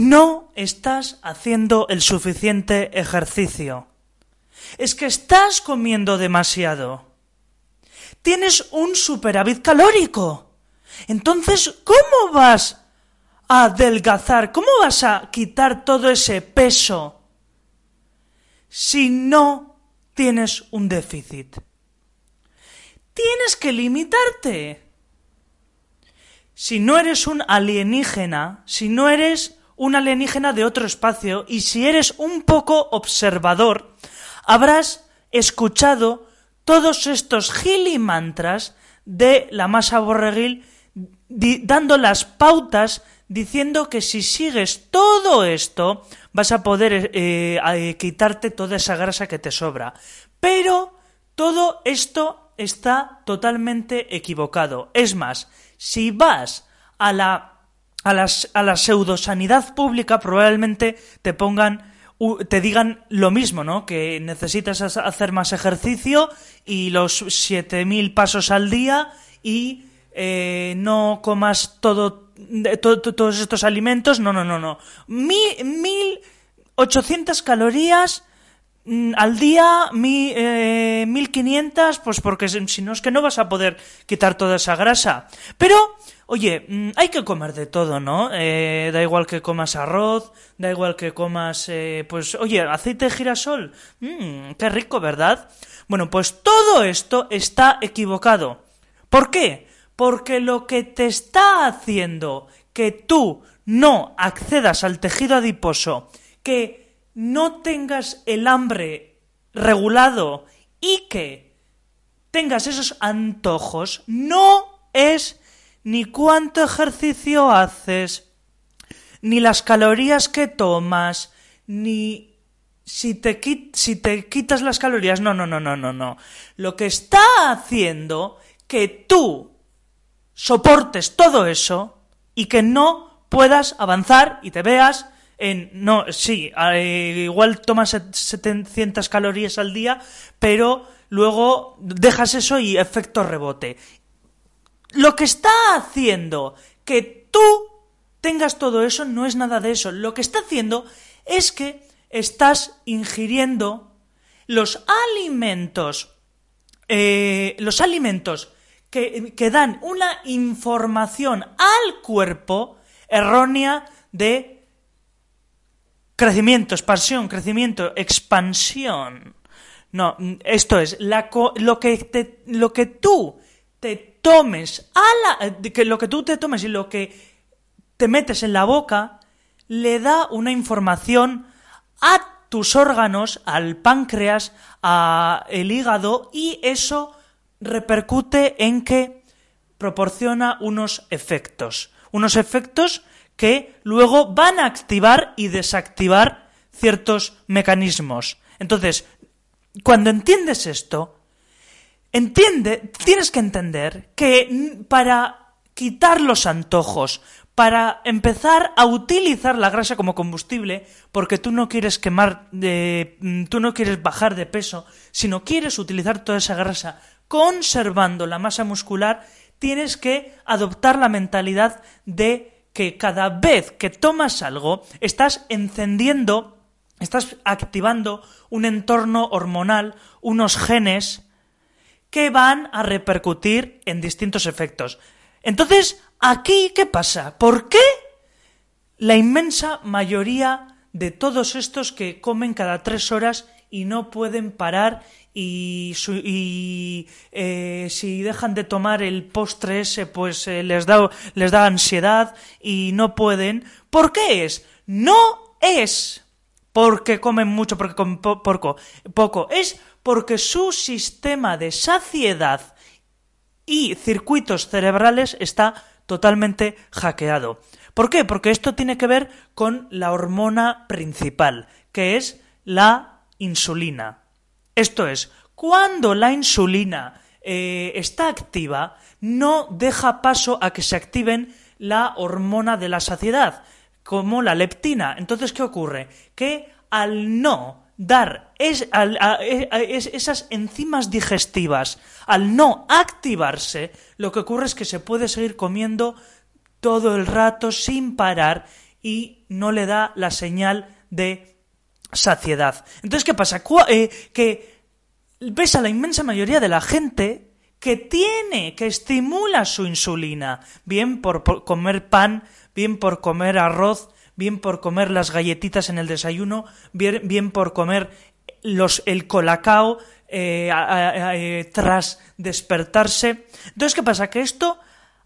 no estás haciendo el suficiente ejercicio. Es que estás comiendo demasiado. Tienes un superávit calórico. Entonces, ¿cómo vas a adelgazar? ¿Cómo vas a quitar todo ese peso si no tienes un déficit? Tienes que limitarte. Si no eres un alienígena, si no eres un alienígena de otro espacio y si eres un poco observador, habrás escuchado todos estos gilimantras de la masa borreguil dando las pautas diciendo que si sigues todo esto vas a poder eh, eh, quitarte toda esa grasa que te sobra. Pero todo esto está totalmente equivocado. Es más, si vas a la a, las, a la pseudosanidad pública probablemente te pongan te digan lo mismo, ¿no? Que necesitas hacer más ejercicio y los 7.000 pasos al día y eh, no comas todo, todos estos alimentos. No, no, no, no. 1.800 calorías mm, al día, mi, eh, 1.500, pues porque si no es que no vas a poder quitar toda esa grasa. Pero Oye, mm, hay que comer de todo, ¿no? Eh, da igual que comas arroz, da igual que comas, eh, pues, oye, aceite de girasol. Mmm, qué rico, ¿verdad? Bueno, pues todo esto está equivocado. ¿Por qué? Porque lo que te está haciendo que tú no accedas al tejido adiposo, que no tengas el hambre regulado y que tengas esos antojos, no es ni cuánto ejercicio haces, ni las calorías que tomas, ni si te, si te quitas las calorías. No, no, no, no, no, no. Lo que está haciendo que tú soportes todo eso y que no puedas avanzar y te veas en, no, sí, eh, igual tomas 700 calorías al día, pero luego dejas eso y efecto rebote. Lo que está haciendo que tú tengas todo eso no es nada de eso. Lo que está haciendo es que estás ingiriendo los alimentos, eh, los alimentos que, que dan una información al cuerpo errónea de crecimiento, expansión, crecimiento, expansión. No, esto es, lo, que lo que tú te tomes a la, que lo que tú te tomes y lo que te metes en la boca le da una información a tus órganos, al páncreas, al hígado y eso repercute en que proporciona unos efectos, unos efectos que luego van a activar y desactivar ciertos mecanismos. Entonces, cuando entiendes esto, Entiende, tienes que entender que para quitar los antojos, para empezar a utilizar la grasa como combustible, porque tú no quieres quemar, mm, tú no quieres bajar de peso, sino quieres utilizar toda esa grasa conservando la masa muscular, tienes que adoptar la mentalidad de que cada vez que tomas algo, estás encendiendo, estás activando un entorno hormonal, unos genes, que van a repercutir en distintos efectos. Entonces, aquí, ¿qué pasa? ¿Por qué la inmensa mayoría de todos estos que comen cada tres horas y no pueden parar y, eh, si dejan de tomar el postre ese, pues eh, les, da, les da ansiedad y no pueden. ¿Por qué es? No es porque comen mucho, porque comen poco, poco. Es porque su sistema de saciedad y circuitos cerebrales está totalmente hackeado. ¿Por qué? Porque esto tiene que ver con la hormona principal, que es la insulina. Esto es, cuando la insulina eh, está activa, no deja paso a que se activen la hormona de la saciedad, como la leptina. Entonces, ¿qué ocurre? Que al no dar es, esas enzimas digestivas, al no activarse, lo que ocurre es que se puede seguir comiendo todo el rato sin parar y no le da la señal de saciedad. Entonces, ¿qué pasa? Eh, que ves a la inmensa mayoría de la gente que tiene, que estimula su insulina, bien por, comer pan, bien por comer arroz, bien por comer las galletitas en el desayuno, bien, bien por comer los, el colacao eh, eh, tras despertarse. Entonces, ¿qué pasa? Que esto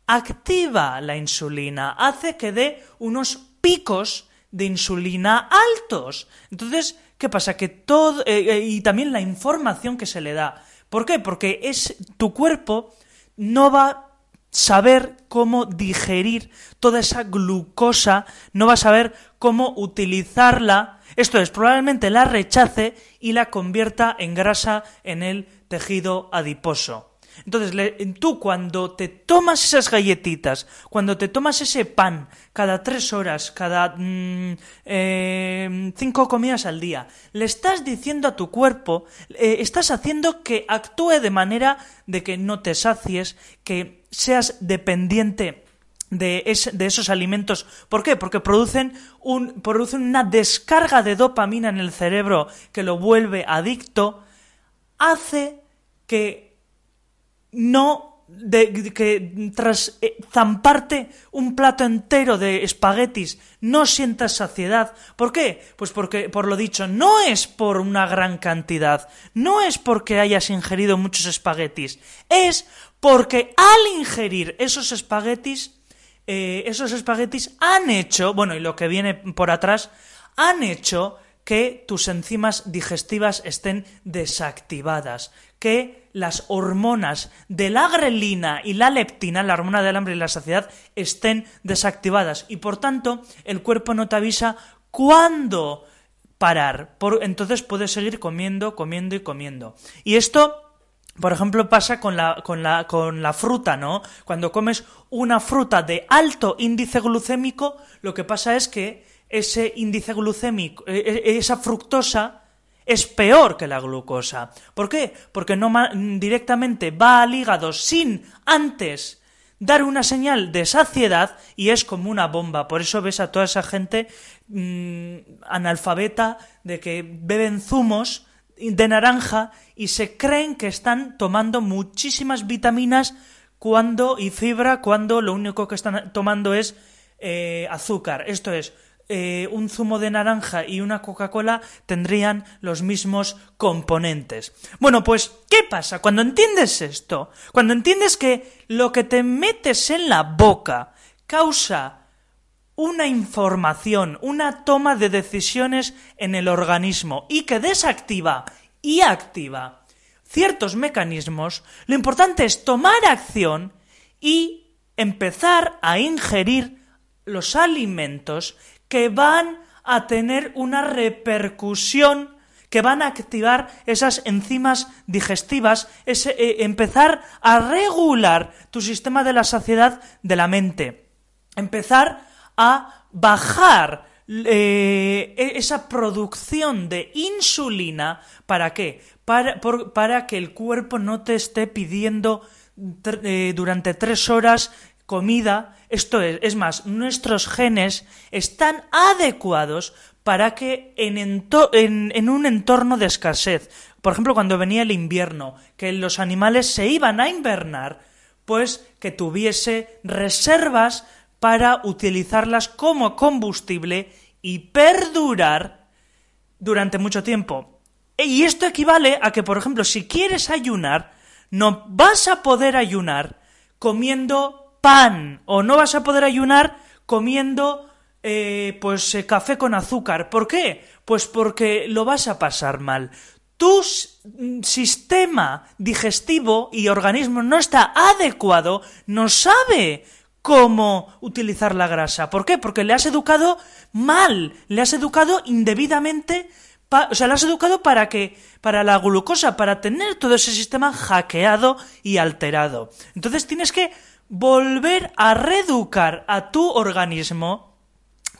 activa la insulina, hace que dé unos picos de insulina altos. Entonces, ¿qué pasa? Que todo. Eh, y también la información que se le da. ¿Por qué? Porque es tu cuerpo no va saber cómo digerir toda esa glucosa, no va a saber cómo utilizarla, esto es, probablemente la rechace y la convierta en grasa en el tejido adiposo. Entonces, tú cuando te tomas esas galletitas, cuando te tomas ese pan cada tres horas, cada mm, eh, cinco comidas al día, le estás diciendo a tu cuerpo, eh, estás haciendo que actúe de manera de que no te sacies, que seas dependiente de, de, esos alimentos. ¿Por qué? Porque producen, un, producen una descarga de dopamina en el cerebro que lo vuelve adicto, hace que no de, que tras eh, zamparte un plato entero de espaguetis no sientas saciedad. ¿Por qué? Pues porque, por lo dicho, no es por una gran cantidad, no es porque hayas ingerido muchos espaguetis, es porque al ingerir esos espaguetis, eh, esos espaguetis han hecho, bueno, y lo que viene por atrás, han hecho que tus enzimas digestivas estén desactivadas, que las hormonas de la grelina y la leptina, la hormona del hambre y la saciedad, estén desactivadas y por tanto el cuerpo no te avisa cuándo parar. entonces puedes seguir comiendo, comiendo y comiendo. Y esto por ejemplo, pasa con la, con, la, con la fruta, ¿no? Cuando comes una fruta de alto índice glucémico, lo que pasa es que ese índice glucémico, e, e, esa fructosa, es peor que la glucosa. ¿Por qué? Porque no directamente va al hígado sin antes dar una señal de saciedad y es como una bomba. Por eso ves a toda esa gente mm, analfabeta de que beben zumos de naranja y se creen que están tomando muchísimas vitaminas cuando y fibra cuando lo único que están tomando es eh, azúcar. Esto es, eh, un zumo de naranja y una Coca-Cola tendrían los mismos componentes. Bueno, pues, ¿qué pasa? Cuando entiendes esto, cuando entiendes que lo que te metes en la boca causa una información, una toma de decisiones en el organismo y que desactiva y activa ciertos mecanismos, lo importante es tomar acción y empezar a ingerir los alimentos que van a tener una repercusión que van a activar esas enzimas digestivas, eh, empezar a regular tu sistema de la saciedad de la mente, empezar a bajar eh, e, esa producción de insulina, ¿para qué? Para, para, que el cuerpo no te esté pidiendo eh, durante tres horas comida, esto es, es más, nuestros genes están adecuados para que en, en, un entorno de escasez, por ejemplo, cuando venía el invierno, que los animales se iban a invernar, pues que tuviese reservas para utilizarlas como combustible y perdurar durante mucho tiempo. Y esto equivale a que, por ejemplo, si quieres ayunar, no vas a poder ayunar comiendo pan o no vas a poder ayunar comiendo eh, pues eh, café con azúcar. ¿Por qué? Pues porque lo vas a pasar mal. Tu sistema digestivo y organismo no está adecuado, no sabe cómo utilizar la grasa. ¿Por qué? Porque le has educado mal, le has educado indebidamente, o sea, le has educado para que, para la glucosa, para tener todo ese sistema hackeado y alterado. Entonces tienes que volver a reeducar a tu organismo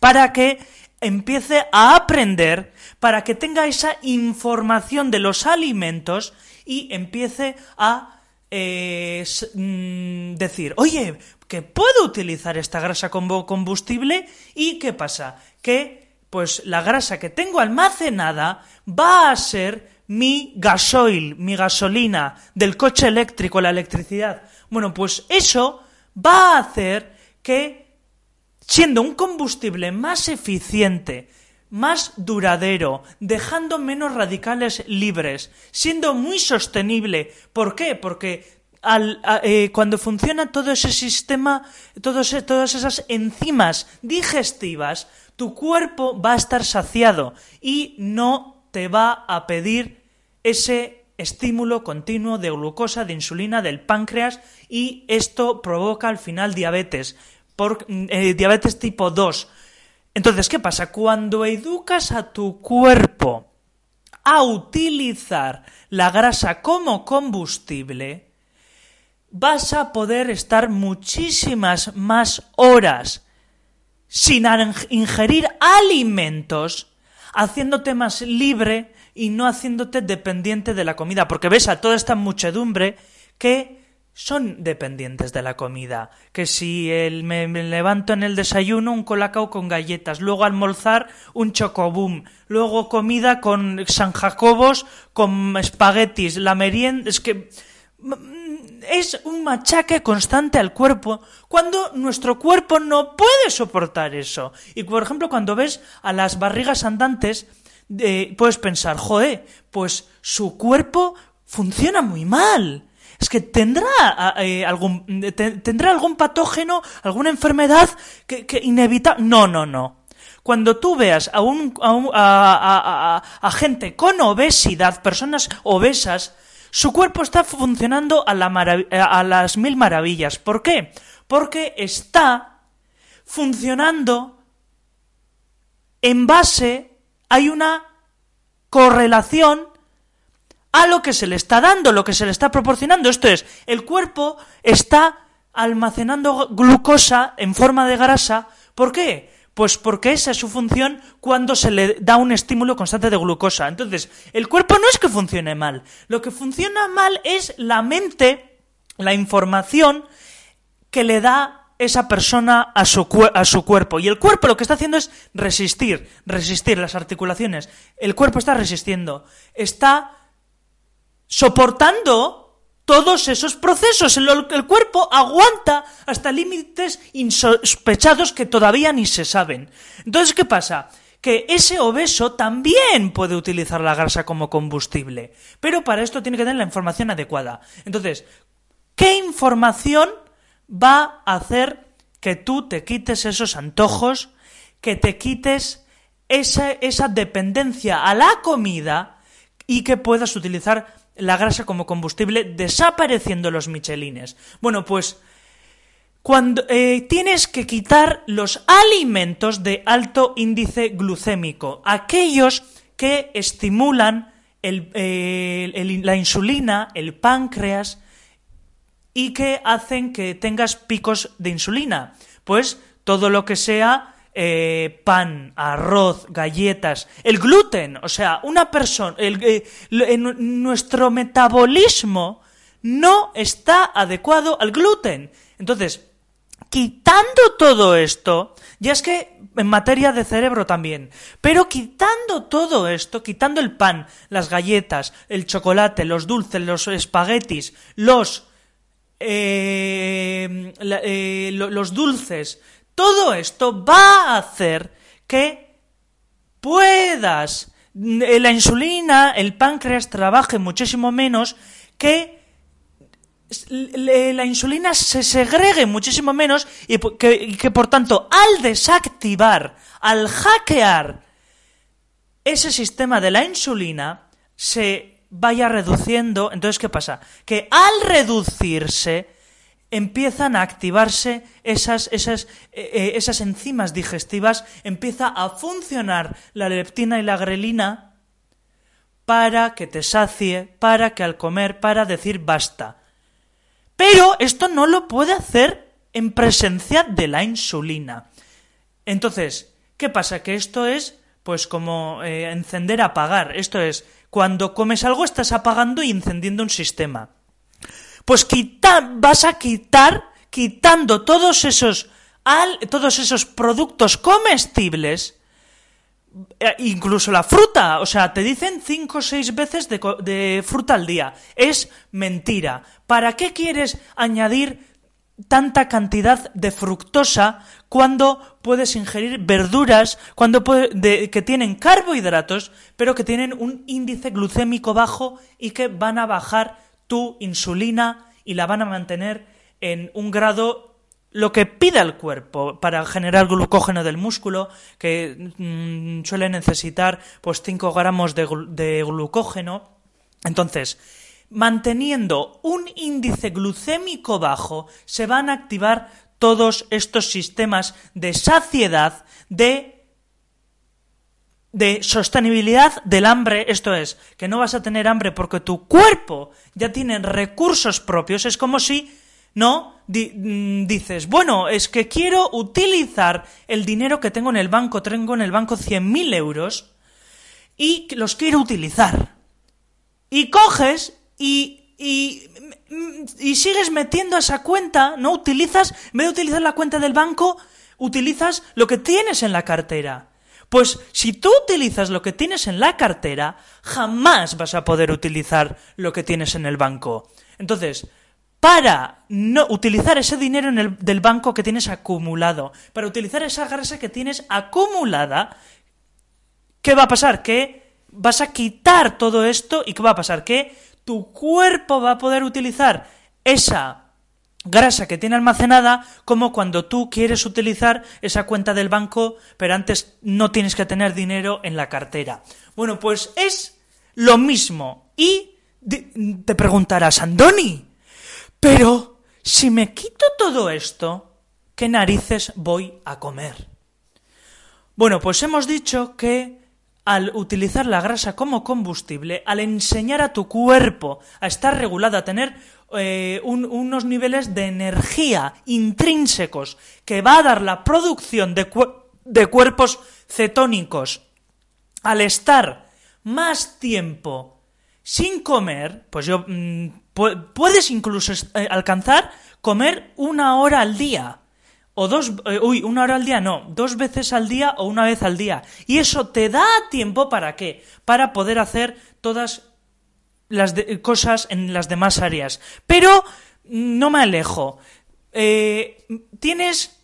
para que empiece a aprender, para que tenga esa información de los alimentos y empiece a eh, mm, decir, oye, que puedo utilizar esta grasa como combustible y ¿qué pasa? Que pues la grasa que tengo almacenada va a ser mi gasoil, mi gasolina del coche eléctrico, la electricidad. Bueno, pues eso va a hacer que, siendo un combustible más eficiente, más duradero, dejando menos radicales libres, siendo muy sostenible. ¿Por qué? Porque eh, cuando funciona todo ese sistema, todas esas enzimas digestivas, tu cuerpo va a estar saciado y no te va a pedir ese estímulo continuo de glucosa, de insulina, del páncreas y esto provoca al final diabetes, eh, diabetes tipo 2 entonces, ¿qué pasa? Cuando educas a tu cuerpo a utilizar la grasa como combustible, vas a poder estar muchísimas más horas sin ingerir alimentos, haciéndote más libre y no haciéndote dependiente de la comida, porque ves a toda esta muchedumbre que son dependientes de la comida. Que si me, levanto en el desayuno un colacao con galletas, luego almorzar un chocobum, luego comida con San Jacobos, con espaguetis, la merienda. Es que mm, es un machaque constante al cuerpo cuando nuestro cuerpo no puede soportar eso. Y por ejemplo, cuando ves a las barrigas andantes, eh, puedes pensar, joder, pues su cuerpo funciona muy mal es que tendrá eh, algún tendrá algún patógeno, alguna enfermedad que, que inevitable. No, no, no. Cuando tú veas a, un, a, a, gente con obesidad, personas obesas, su cuerpo está funcionando a, la a las mil maravillas. ¿Por qué? Porque está funcionando en base, hay una correlación a lo que se le está dando, lo que se le está proporcionando. Esto es, el cuerpo está almacenando glucosa en forma de grasa. ¿Por qué? Pues porque esa es su función cuando se le da un estímulo constante de glucosa. Entonces, el cuerpo no es que funcione mal. Lo que funciona mal es la mente, la información que le da esa persona a su, a su cuerpo. Y el cuerpo lo que está haciendo es resistir, resistir las articulaciones. El cuerpo está resistiendo. Está soportando todos esos procesos. El, el, cuerpo aguanta hasta límites insospechados que todavía ni se saben. Entonces, ¿qué pasa? Que ese obeso también puede utilizar la grasa como combustible. Pero para esto tiene que tener la información adecuada. Entonces, ¿qué información va a hacer que tú te quites esos antojos, que te quites esa, esa dependencia a la comida y que puedas utilizar la grasa como combustible desapareciendo los michelines. Bueno, pues cuando eh, tienes que quitar los alimentos de alto índice glucémico, aquellos que estimulan la insulina, el páncreas y que hacen que tengas picos de insulina. Pues todo lo que sea eh, pan, arroz, galletas, el gluten, o sea, una persona, eh, nuestro metabolismo no está adecuado al gluten. Entonces, quitando todo esto, ya es que en materia de cerebro también, pero quitando todo esto, quitando el pan, las galletas, el chocolate, los dulces, los espaguetis, los eh, los dulces, todo esto va a hacer que puedas eh, la insulina, el páncreas trabaje muchísimo menos, que la insulina se segregue muchísimo menos y que, por tanto al desactivar, al hackear ese sistema de la insulina se vaya reduciendo. Entonces, ¿qué pasa? Que al reducirse empiezan a activarse esas, esas, eh, eh, esas enzimas digestivas, empieza a funcionar la leptina y la grelina para que te sacie, para que al comer, para decir basta. Pero esto no lo puede hacer en presencia de la insulina. Entonces, ¿qué pasa? Que esto es, pues, como eh, encender, apagar. Esto es, cuando comes algo estás apagando y encendiendo un sistema. Pues quita, vas a quitar quitando todos esos, todos esos productos comestibles, eh, incluso la fruta, o sea, te dicen cinco o seis veces de, de fruta al día. Es mentira. ¿Para qué quieres añadir tanta cantidad de fructosa cuando puedes ingerir verduras cuando que tienen carbohidratos, pero que tienen un índice glucémico bajo y que van a bajar insulina y la van a mantener en un grado lo que pida el cuerpo para generar glucógeno del músculo, que mm, suele necesitar pues 5 gramos de, de glucógeno. Entonces, manteniendo un índice glucémico bajo, se van a activar todos estos sistemas de saciedad, de de sostenibilidad del hambre, esto es, que no vas a tener hambre porque tu cuerpo ya tiene recursos propios, es como si, ¿no? Mm, dices, bueno, es que quiero utilizar el dinero que tengo en el banco, tengo en el banco 100.000 euros, y los quiero utilizar. Y coges y, y, y sigues metiendo esa cuenta, ¿no? Utilizas, en vez de utilizar la cuenta del banco, utilizas lo que tienes en la cartera. Pues si tú utilizas lo que tienes en la cartera, jamás vas a poder utilizar lo que tienes en el banco. Entonces, para no utilizar ese dinero del banco que tienes acumulado, para utilizar esa grasa que tienes acumulada, ¿qué va a pasar? Que vas a quitar todo esto y ¿qué va a pasar? Que tu cuerpo va a poder utilizar esa grasa que tiene almacenada como cuando tú quieres utilizar esa cuenta del banco, pero antes no tienes que tener dinero en la cartera. Bueno, pues es lo mismo. Y te preguntarás, Andoni, pero si me quito todo esto, ¿qué narices voy a comer? Bueno, pues hemos dicho que al utilizar la grasa como combustible, al enseñar a tu cuerpo a estar regulado, a tener eh, unos niveles de energía intrínsecos que va a dar la producción de, de cuerpos cetónicos, al estar más tiempo sin comer, pues yo mm, puedes incluso eh, alcanzar comer una hora al día o dos, eh, uy, una hora al día no, dos veces al día o una vez al día. Y eso te da tiempo para qué? Para poder hacer todas las cosas en las demás áreas. Pero no me alejo. Eh, tienes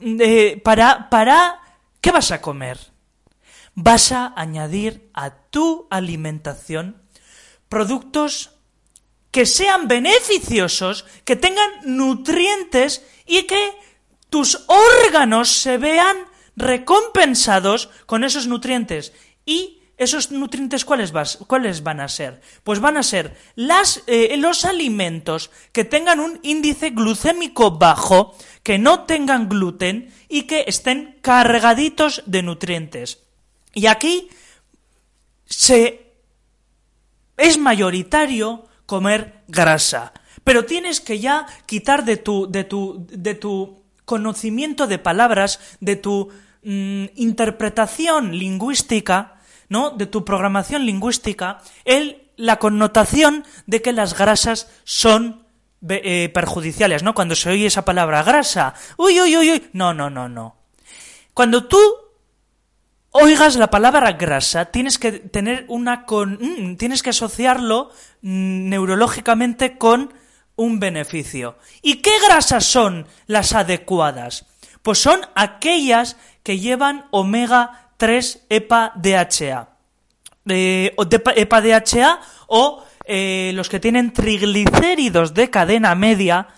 eh, para, para, ¿qué vas a comer? Vas a añadir a tu alimentación productos que sean beneficiosos, que tengan nutrientes y que tus órganos se vean recompensados con esos nutrientes. ¿Y esos nutrientes cuáles, cuáles van a ser? Pues van a ser eh, los alimentos que tengan un índice glucémico bajo, que no tengan gluten y que estén cargaditos de nutrientes. Y aquí se es mayoritario comer grasa, pero tienes que ya quitar de tu de tu de tu conocimiento de palabras, de tu mm, interpretación lingüística, ¿no? De tu programación lingüística, el, la connotación de que las grasas son eh, perjudiciales, ¿no? Cuando se oye esa palabra grasa, uy, uy, uy, uy, no, no, no, no. Cuando tú oigas la palabra grasa, tienes que tener una con, mm, tienes que asociarlo mm, neurológicamente con un beneficio. ¿Y qué grasas son las adecuadas? Pues son aquellas que llevan omega 3 EPA DHA. Eh, EPA DHA o los que tienen triglicéridos de cadena media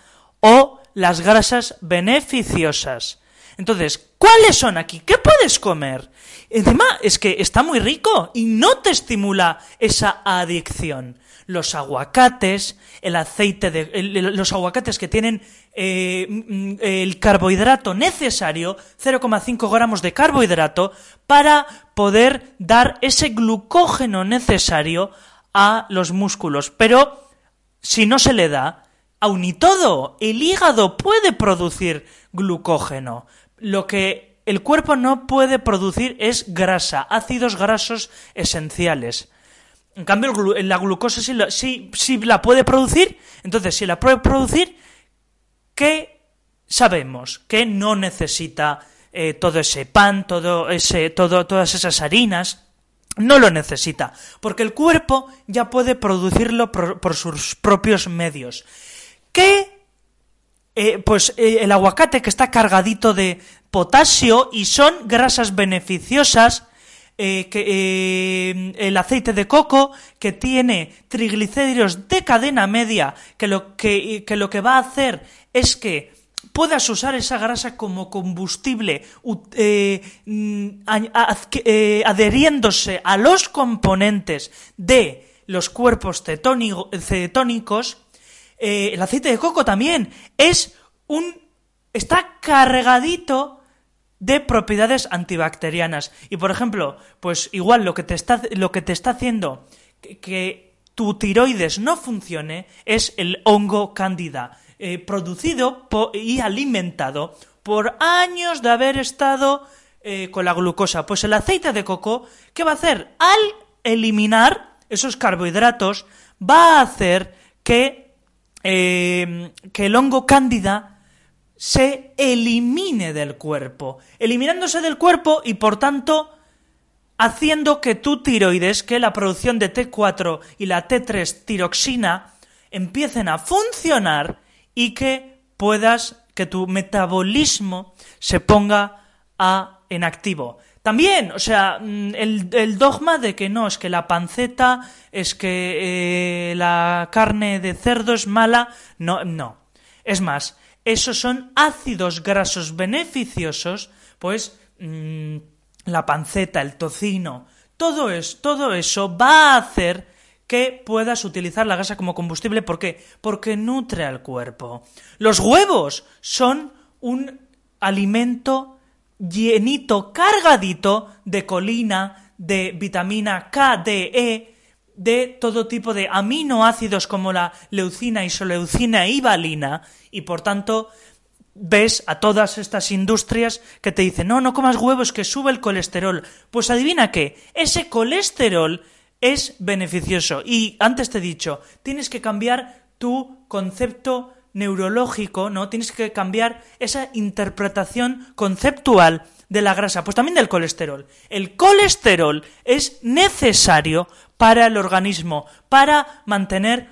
o las grasas beneficiosas. Entonces, ¿cuáles son aquí? ¿Qué puedes comer? Encima es que está muy rico y no te estimula esa adicción los aguacates, el aceite de, los aguacates que tienen eh, mm, el carbohidrato necesario, 0,5 gramos de carbohidrato, para poder dar ese glucógeno necesario a los músculos. Pero si no se le da, aun y todo, el hígado puede producir glucógeno. Lo que el cuerpo no puede producir es grasa, ácidos grasos esenciales. En cambio, la glucosa sí sí, la puede producir. Entonces, si la puede producir, ¿qué sabemos que no necesita eh, todo ese pan, todo ese, todo, todas esas harinas, no lo necesita, porque el cuerpo ya puede producirlo por, sus propios medios. ¿Qué? Eh, pues eh, el aguacate que está cargadito de potasio y son grasas beneficiosas, que, el aceite de coco que tiene triglicéridos de cadena media, que lo que, que lo que va a hacer es que puedas usar esa grasa como combustible eh, mm, eh, adheriéndose a los componentes de los cuerpos cetónicos, eh, el aceite de coco también es un está cargadito de propiedades antibacterianas y por ejemplo pues igual lo que te está lo que te está haciendo que tu tiroides no funcione es el hongo cándida eh, producido y alimentado por años de haber estado eh, con la glucosa. Pues el aceite de coco, ¿qué va a hacer? Al eliminar esos carbohidratos, va a hacer que, eh, que el hongo cándida se elimine del cuerpo, eliminándose del cuerpo y por tanto haciendo que tu tiroides, que la producción de T4 y la T3 tiroxina empiecen a funcionar y que puedas, que tu metabolismo se ponga a, en activo. También, o sea, mm, el, dogma de que no, es que la panceta, es que eh, la carne de cerdo es mala, no, no. Es más, esos son ácidos grasos beneficiosos, pues mm, la panceta, el tocino, todo, es, todo eso va a hacer que puedas utilizar la grasa como combustible. ¿Por qué? Porque nutre al cuerpo. Los huevos son un alimento llenito, cargadito de colina, de vitamina K, D, E, de todo tipo de aminoácidos como la leucina, isoleucina y valina, y por tanto ves a todas estas industrias que te dicen, no, no comas huevos, que sube el colesterol. Pues adivina qué, ese colesterol es beneficioso. Y antes te he dicho, tienes que cambiar tu concepto neurológico, ¿no? Tienes que cambiar esa interpretación conceptual de la grasa, pues también del colesterol. El colesterol es necesario para el organismo, para mantener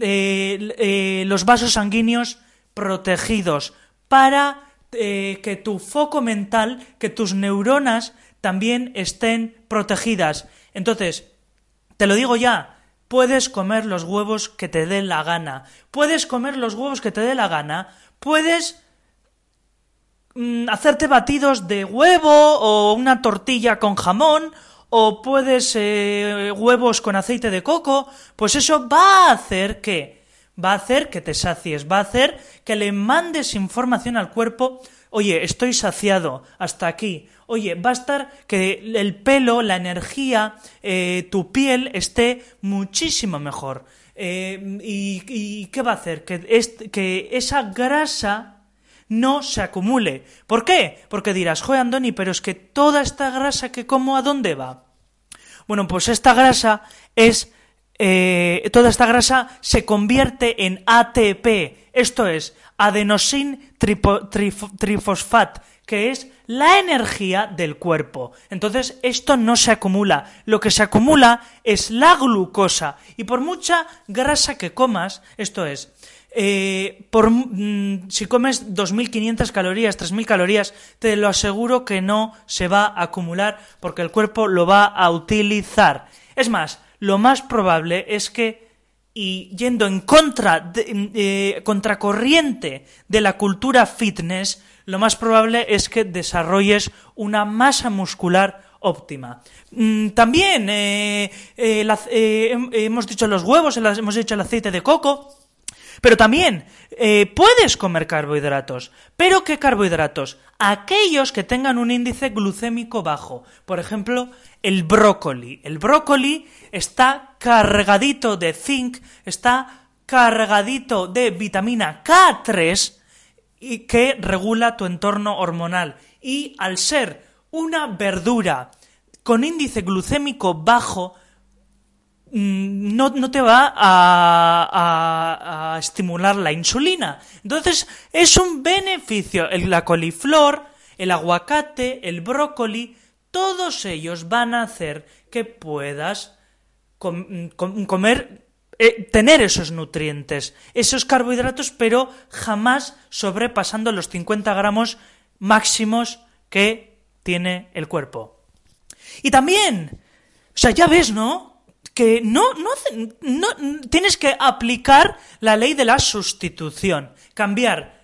eh, eh, los vasos sanguíneos protegidos, para eh, que tu foco mental, que tus neuronas también estén protegidas. Entonces, te lo digo ya, puedes comer los huevos que te dé la gana. Puedes comer los huevos que te dé la gana. Puedes mm, hacerte batidos de huevo o una tortilla con jamón o puedes eh, huevos con aceite de coco. Pues eso va a hacer que va a hacer que te sacies, va a hacer que le mandes información al cuerpo. Oye, estoy saciado hasta aquí. Oye, va a estar que el pelo, la energía, eh, tu piel esté muchísimo mejor. Eh, y, qué va a hacer? Que, esa grasa no se acumule. ¿Por qué? Porque dirás, joder, Andoni, pero es que toda esta grasa que como, ¿a dónde va? Bueno, pues esta grasa es... Eh, toda esta grasa se convierte en ATP, esto es, adenosin trifosfat, que es la energía del cuerpo. Entonces, esto no se acumula. Lo que se acumula es la glucosa. Y por mucha grasa que comas, esto es, eh, por, mm, si comes 2.500 calorías, 3.000 calorías, te lo aseguro que no se va a acumular porque el cuerpo lo va a utilizar. Es más, lo más probable es que y yendo en contra de, eh, contracorriente de la cultura fitness, lo más probable es que desarrolles una masa muscular óptima. Mm, también eh, eh, eh, hemos dicho los huevos, hemos dicho el aceite de coco, pero también puedes comer carbohidratos. ¿Pero qué carbohidratos? Aquellos que tengan un índice glucémico bajo. Por ejemplo, el brócoli. El brócoli está cargadito de zinc, está cargadito de vitamina K3, y que regula tu entorno hormonal. Y al ser una verdura con índice glucémico bajo, mm, no, no te va a, a- estimular la insulina. Entonces, es un beneficio. La coliflor, el aguacate, el brócoli, todos ellos van a hacer que puedas com- com- comer, eh, tener esos nutrientes, esos carbohidratos, pero jamás sobrepasando los 50 gramos máximos que tiene el cuerpo. Y también, o sea, ya ves, ¿no? Que no, no, no tienes que aplicar la ley de la sustitución, cambiar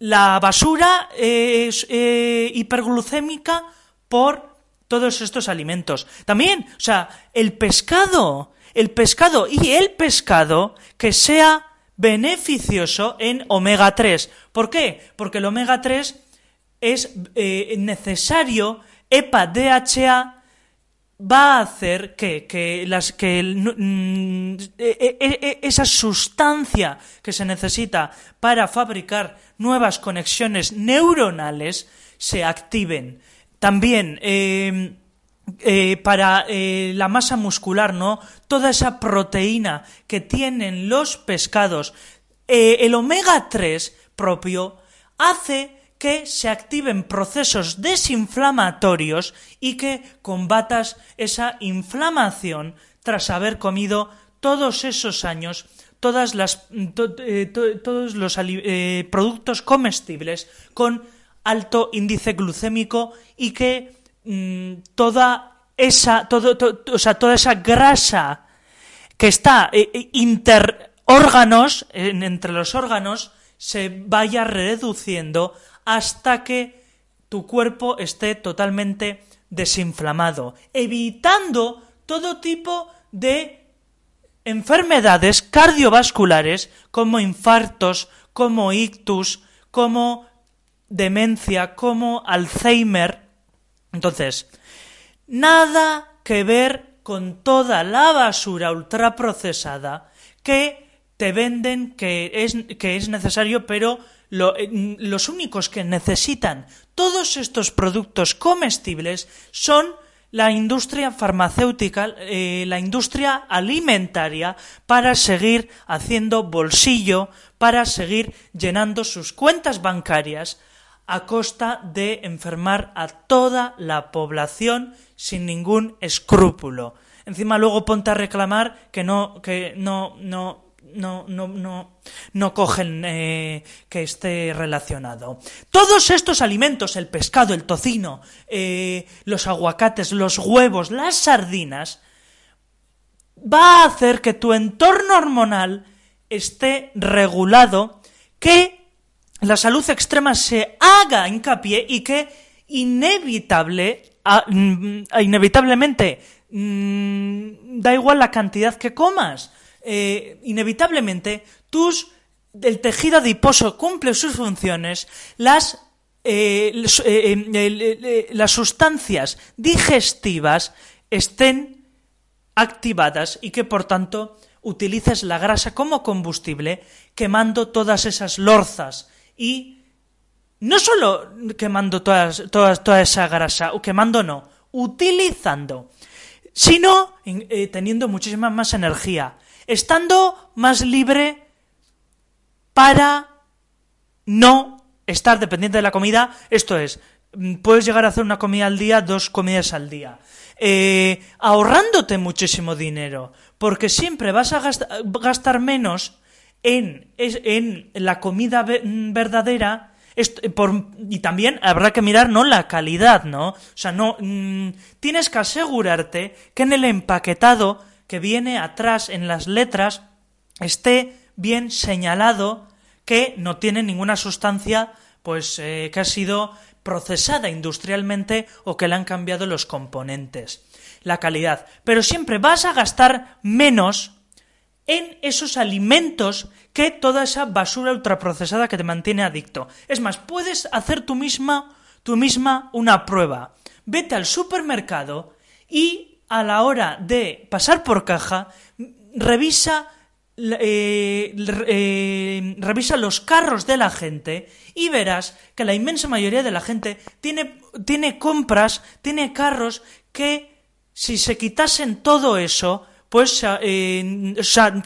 la basura eh, eh, hiperglucémica por todos estos alimentos. También, o sea, el pescado, el pescado y el pescado que sea beneficioso en omega 3. ¿Por qué? Porque el omega 3 es eh, necesario, EPA, DHA, va a hacer que, que las que mm, e- e- e- esa sustancia que se necesita para fabricar nuevas conexiones neuronales se activen. También eh, eh, para eh, la masa muscular, ¿no? Toda esa proteína que tienen los pescados, eh, el omega 3 propio hace que se activen procesos desinflamatorios y que combatas esa inflamación tras haber comido todos esos años todas las to- to- todos los productos comestibles con alto índice glucémico y que mm, toda esa todo, to- o sea, toda esa grasa que está eh, eh, interórganos, en- entre los órganos, se vaya reduciendo hasta que tu cuerpo esté totalmente desinflamado, evitando todo tipo de enfermedades cardiovasculares como infartos, como ictus, como demencia, como Alzheimer. Entonces, nada que ver con toda la basura ultraprocesada que te venden que es, que es necesario, pero eh, los únicos que necesitan todos estos productos comestibles son la industria farmacéutica, eh, la industria alimentaria, para seguir haciendo bolsillo, para seguir llenando sus cuentas bancarias a costa de enfermar a toda la población sin ningún escrúpulo. Encima luego ponte a reclamar que no, que no, no, no, no, no, no cogen eh, que esté relacionado. Todos estos alimentos, el pescado, el tocino, eh, los aguacates, los huevos, las sardinas, va a hacer que tu entorno hormonal esté regulado, que la salud extrema se haga hincapié y que inevitable, a- mm, inevitablemente, mm, da igual la cantidad que comas, eh, inevitablemente tus el tejido adiposo cumple sus funciones, las eh, eh, las sustancias digestivas estén activadas y que por tanto utilices la grasa como combustible quemando todas esas lorzas y no solo quemando todas, todas, toda esa grasa, o quemando no, utilizando, sino eh, teniendo muchísima más energía, estando más libre para no estar dependiente de la comida, esto es, mm, puedes llegar a hacer una comida al día, dos comidas al día, eh, ahorrándote muchísimo dinero, porque siempre vas a gast- gastar menos en, en la comida mm, verdadera, y también habrá que mirar no la calidad, ¿no? O sea, no mm, tienes que asegurarte que en el empaquetado que viene atrás en las letras esté bien señalado que no tiene ninguna sustancia pues eh, que ha sido procesada industrialmente o que le han cambiado los componentes la calidad pero siempre vas a gastar menos en esos alimentos que toda esa basura ultraprocesada que te mantiene adicto. Es más, puedes hacer tú misma, tú misma una prueba. Vete al supermercado y a la hora de pasar por caja, revisa, eh, eh, revisa los carros de la gente y verás que la inmensa mayoría de la gente tiene, tiene compras, tiene carros que si se quitasen todo eso, pues eh,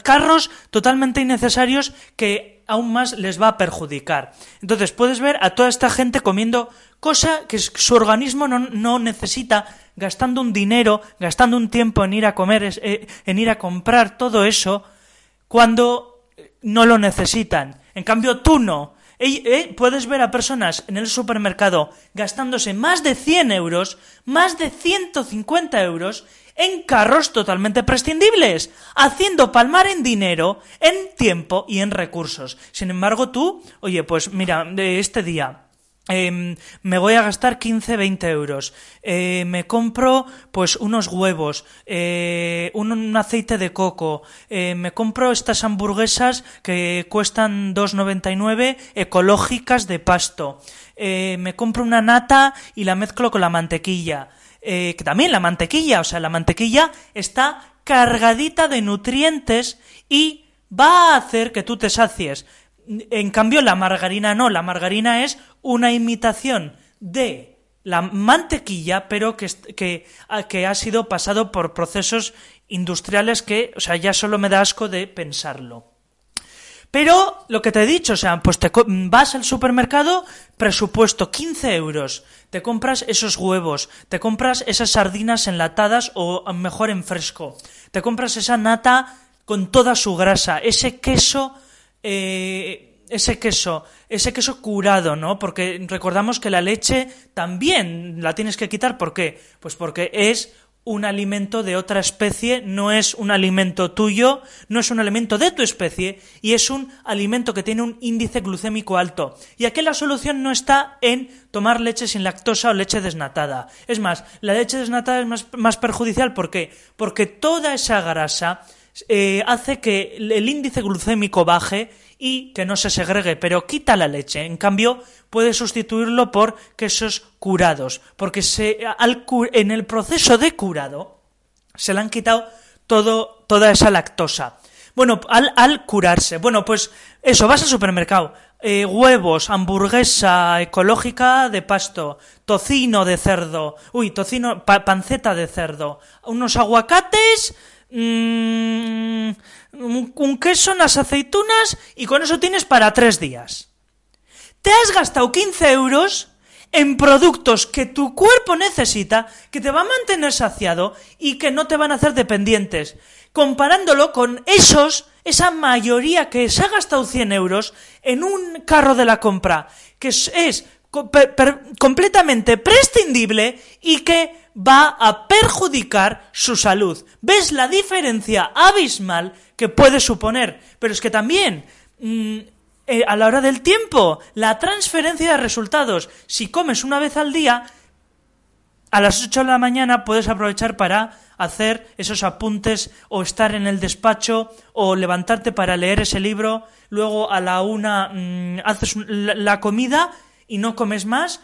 carros totalmente innecesarios que aún más les va a perjudicar. Entonces puedes ver a toda esta gente comiendo cosa que su organismo no, necesita, gastando un dinero, gastando un tiempo en ir a comer, eh, en ir a comprar todo eso, cuando no lo necesitan. En cambio, tú no. Eh, puedes ver a personas en el supermercado gastándose más de 100 euros, más de 150 euros en carros totalmente prescindibles, haciendo palmar en dinero, en tiempo y en recursos. Sin embargo, tú, oye, pues mira, este día Em, me voy a gastar 15, 20 euros. Eh, me compro pues unos huevos, eh, un, aceite de coco. Eh, me compro estas hamburguesas que cuestan 2,99 ecológicas de pasto. me compro una nata y la mezclo con la mantequilla. Que también la mantequilla, o sea, la mantequilla está cargadita de nutrientes y va a hacer que tú te sacies. En cambio, la margarina no, la margarina es una imitación de la mantequilla, pero que, que, que, ha sido pasado por procesos industriales que, o sea, ya solo me da asco de pensarlo. Pero lo que te he dicho, o sea, pues te vas al supermercado, presupuesto 15 euros, te compras esos huevos, te compras esas sardinas enlatadas o mejor en fresco, te compras esa nata con toda su grasa, ese queso eh, ese queso, ese queso curado, ¿no? Porque recordamos que la leche también la tienes que quitar, ¿por qué? Pues porque es un alimento de otra especie, no es un alimento tuyo, no es un alimento de tu especie y es un alimento que tiene un índice glucémico alto. Y aquí la solución no está en tomar leche sin lactosa o leche desnatada. Es más, la leche desnatada es más, más perjudicial, ¿por qué? Porque toda esa grasa eh, hace que el índice glucémico baje y que no se segregue, pero quita la leche. En cambio, puede sustituirlo por quesos curados, porque se, al, en el proceso de curado se le han quitado todo, toda esa lactosa. Bueno, al, al curarse. Bueno, pues eso, vas al supermercado. Eh, huevos, hamburguesa ecológica de pasto, tocino de cerdo, uy, tocino, panceta de cerdo, unos aguacates, mmm, un queso, unas aceitunas y con eso tienes para tres días. Te has gastado 15 euros en productos que tu cuerpo necesita, que te va a mantener saciado y que no te van a hacer dependientes, comparándolo con esos, esa mayoría que se ha gastado 100 euros en un carro de la compra, que es, es completamente prescindible y que va a perjudicar su salud. ¿Ves la diferencia abismal que puede suponer? Pero es que también, mm, eh, a la hora del tiempo, la transferencia de resultados, si comes una vez al día, a las 8 de la mañana puedes aprovechar para hacer esos apuntes o estar en el despacho o levantarte para leer ese libro, luego a la una mm, haces la comida y no comes más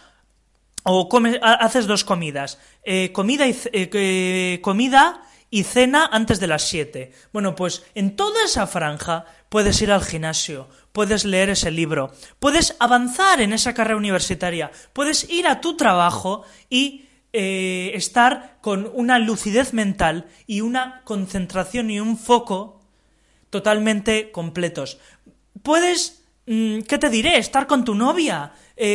o haces dos comidas, eh, comida, y, eh, comida y cena antes de las siete. Bueno, pues en toda esa franja puedes ir al gimnasio, puedes leer ese libro, puedes avanzar en esa carrera universitaria, puedes ir a tu trabajo y eh, estar con una lucidez mental y una concentración y un foco totalmente completos. Puedes, mm, ¿qué te diré? Estar con tu novia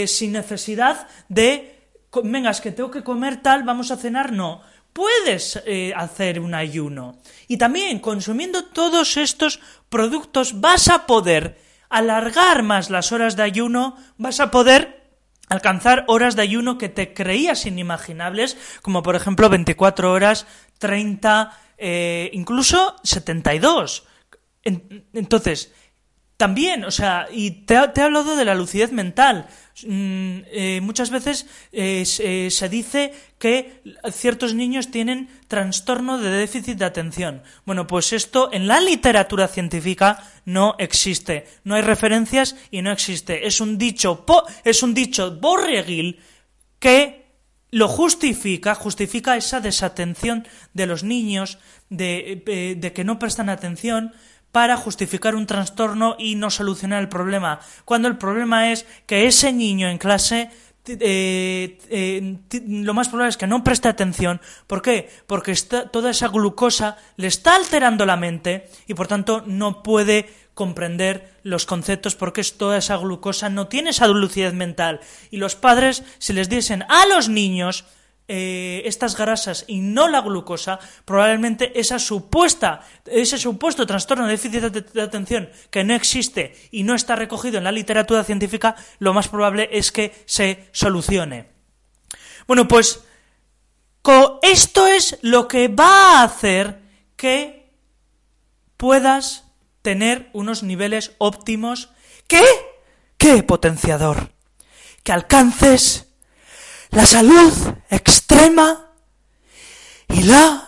sin necesidad de vengas, que tengo que comer tal, vamos a cenar, no. Puedes eh, hacer un ayuno. Y también, consumiendo todos estos productos, vas a poder alargar más las horas de ayuno, vas a poder alcanzar horas de ayuno que te creías inimaginables, como por ejemplo 24 horas, 30, eh, incluso 72. Entonces, también, o sea, y te, te he hablado de la lucidez mental. Mm, eh, muchas veces eh, eh, se, dice que ciertos niños tienen trastorno de déficit de atención. Bueno, pues esto en la literatura científica no existe. No hay referencias y no existe. Es un dicho, es un dicho borreguil que lo justifica, justifica esa desatención de los niños, de que no prestan atención, para justificar un trastorno y no solucionar el problema, cuando el problema es que ese niño en clase eh, eh, lo más probable es que no preste atención. ¿Por qué? Porque está, toda esa glucosa le está alterando la mente y por tanto no puede comprender los conceptos porque toda esa glucosa no tiene esa lucidez mental. Y los padres, si les diesen a los niños eh, estas grasas y no la glucosa, probablemente esa supuesta, ese supuesto trastorno de déficit de, atención que no existe y no está recogido en la literatura científica, lo más probable es que se solucione. Bueno, pues esto es lo que va a hacer que puedas tener unos niveles óptimos. ¿Qué? ¿Qué potenciador? Que alcances la salud extrema y la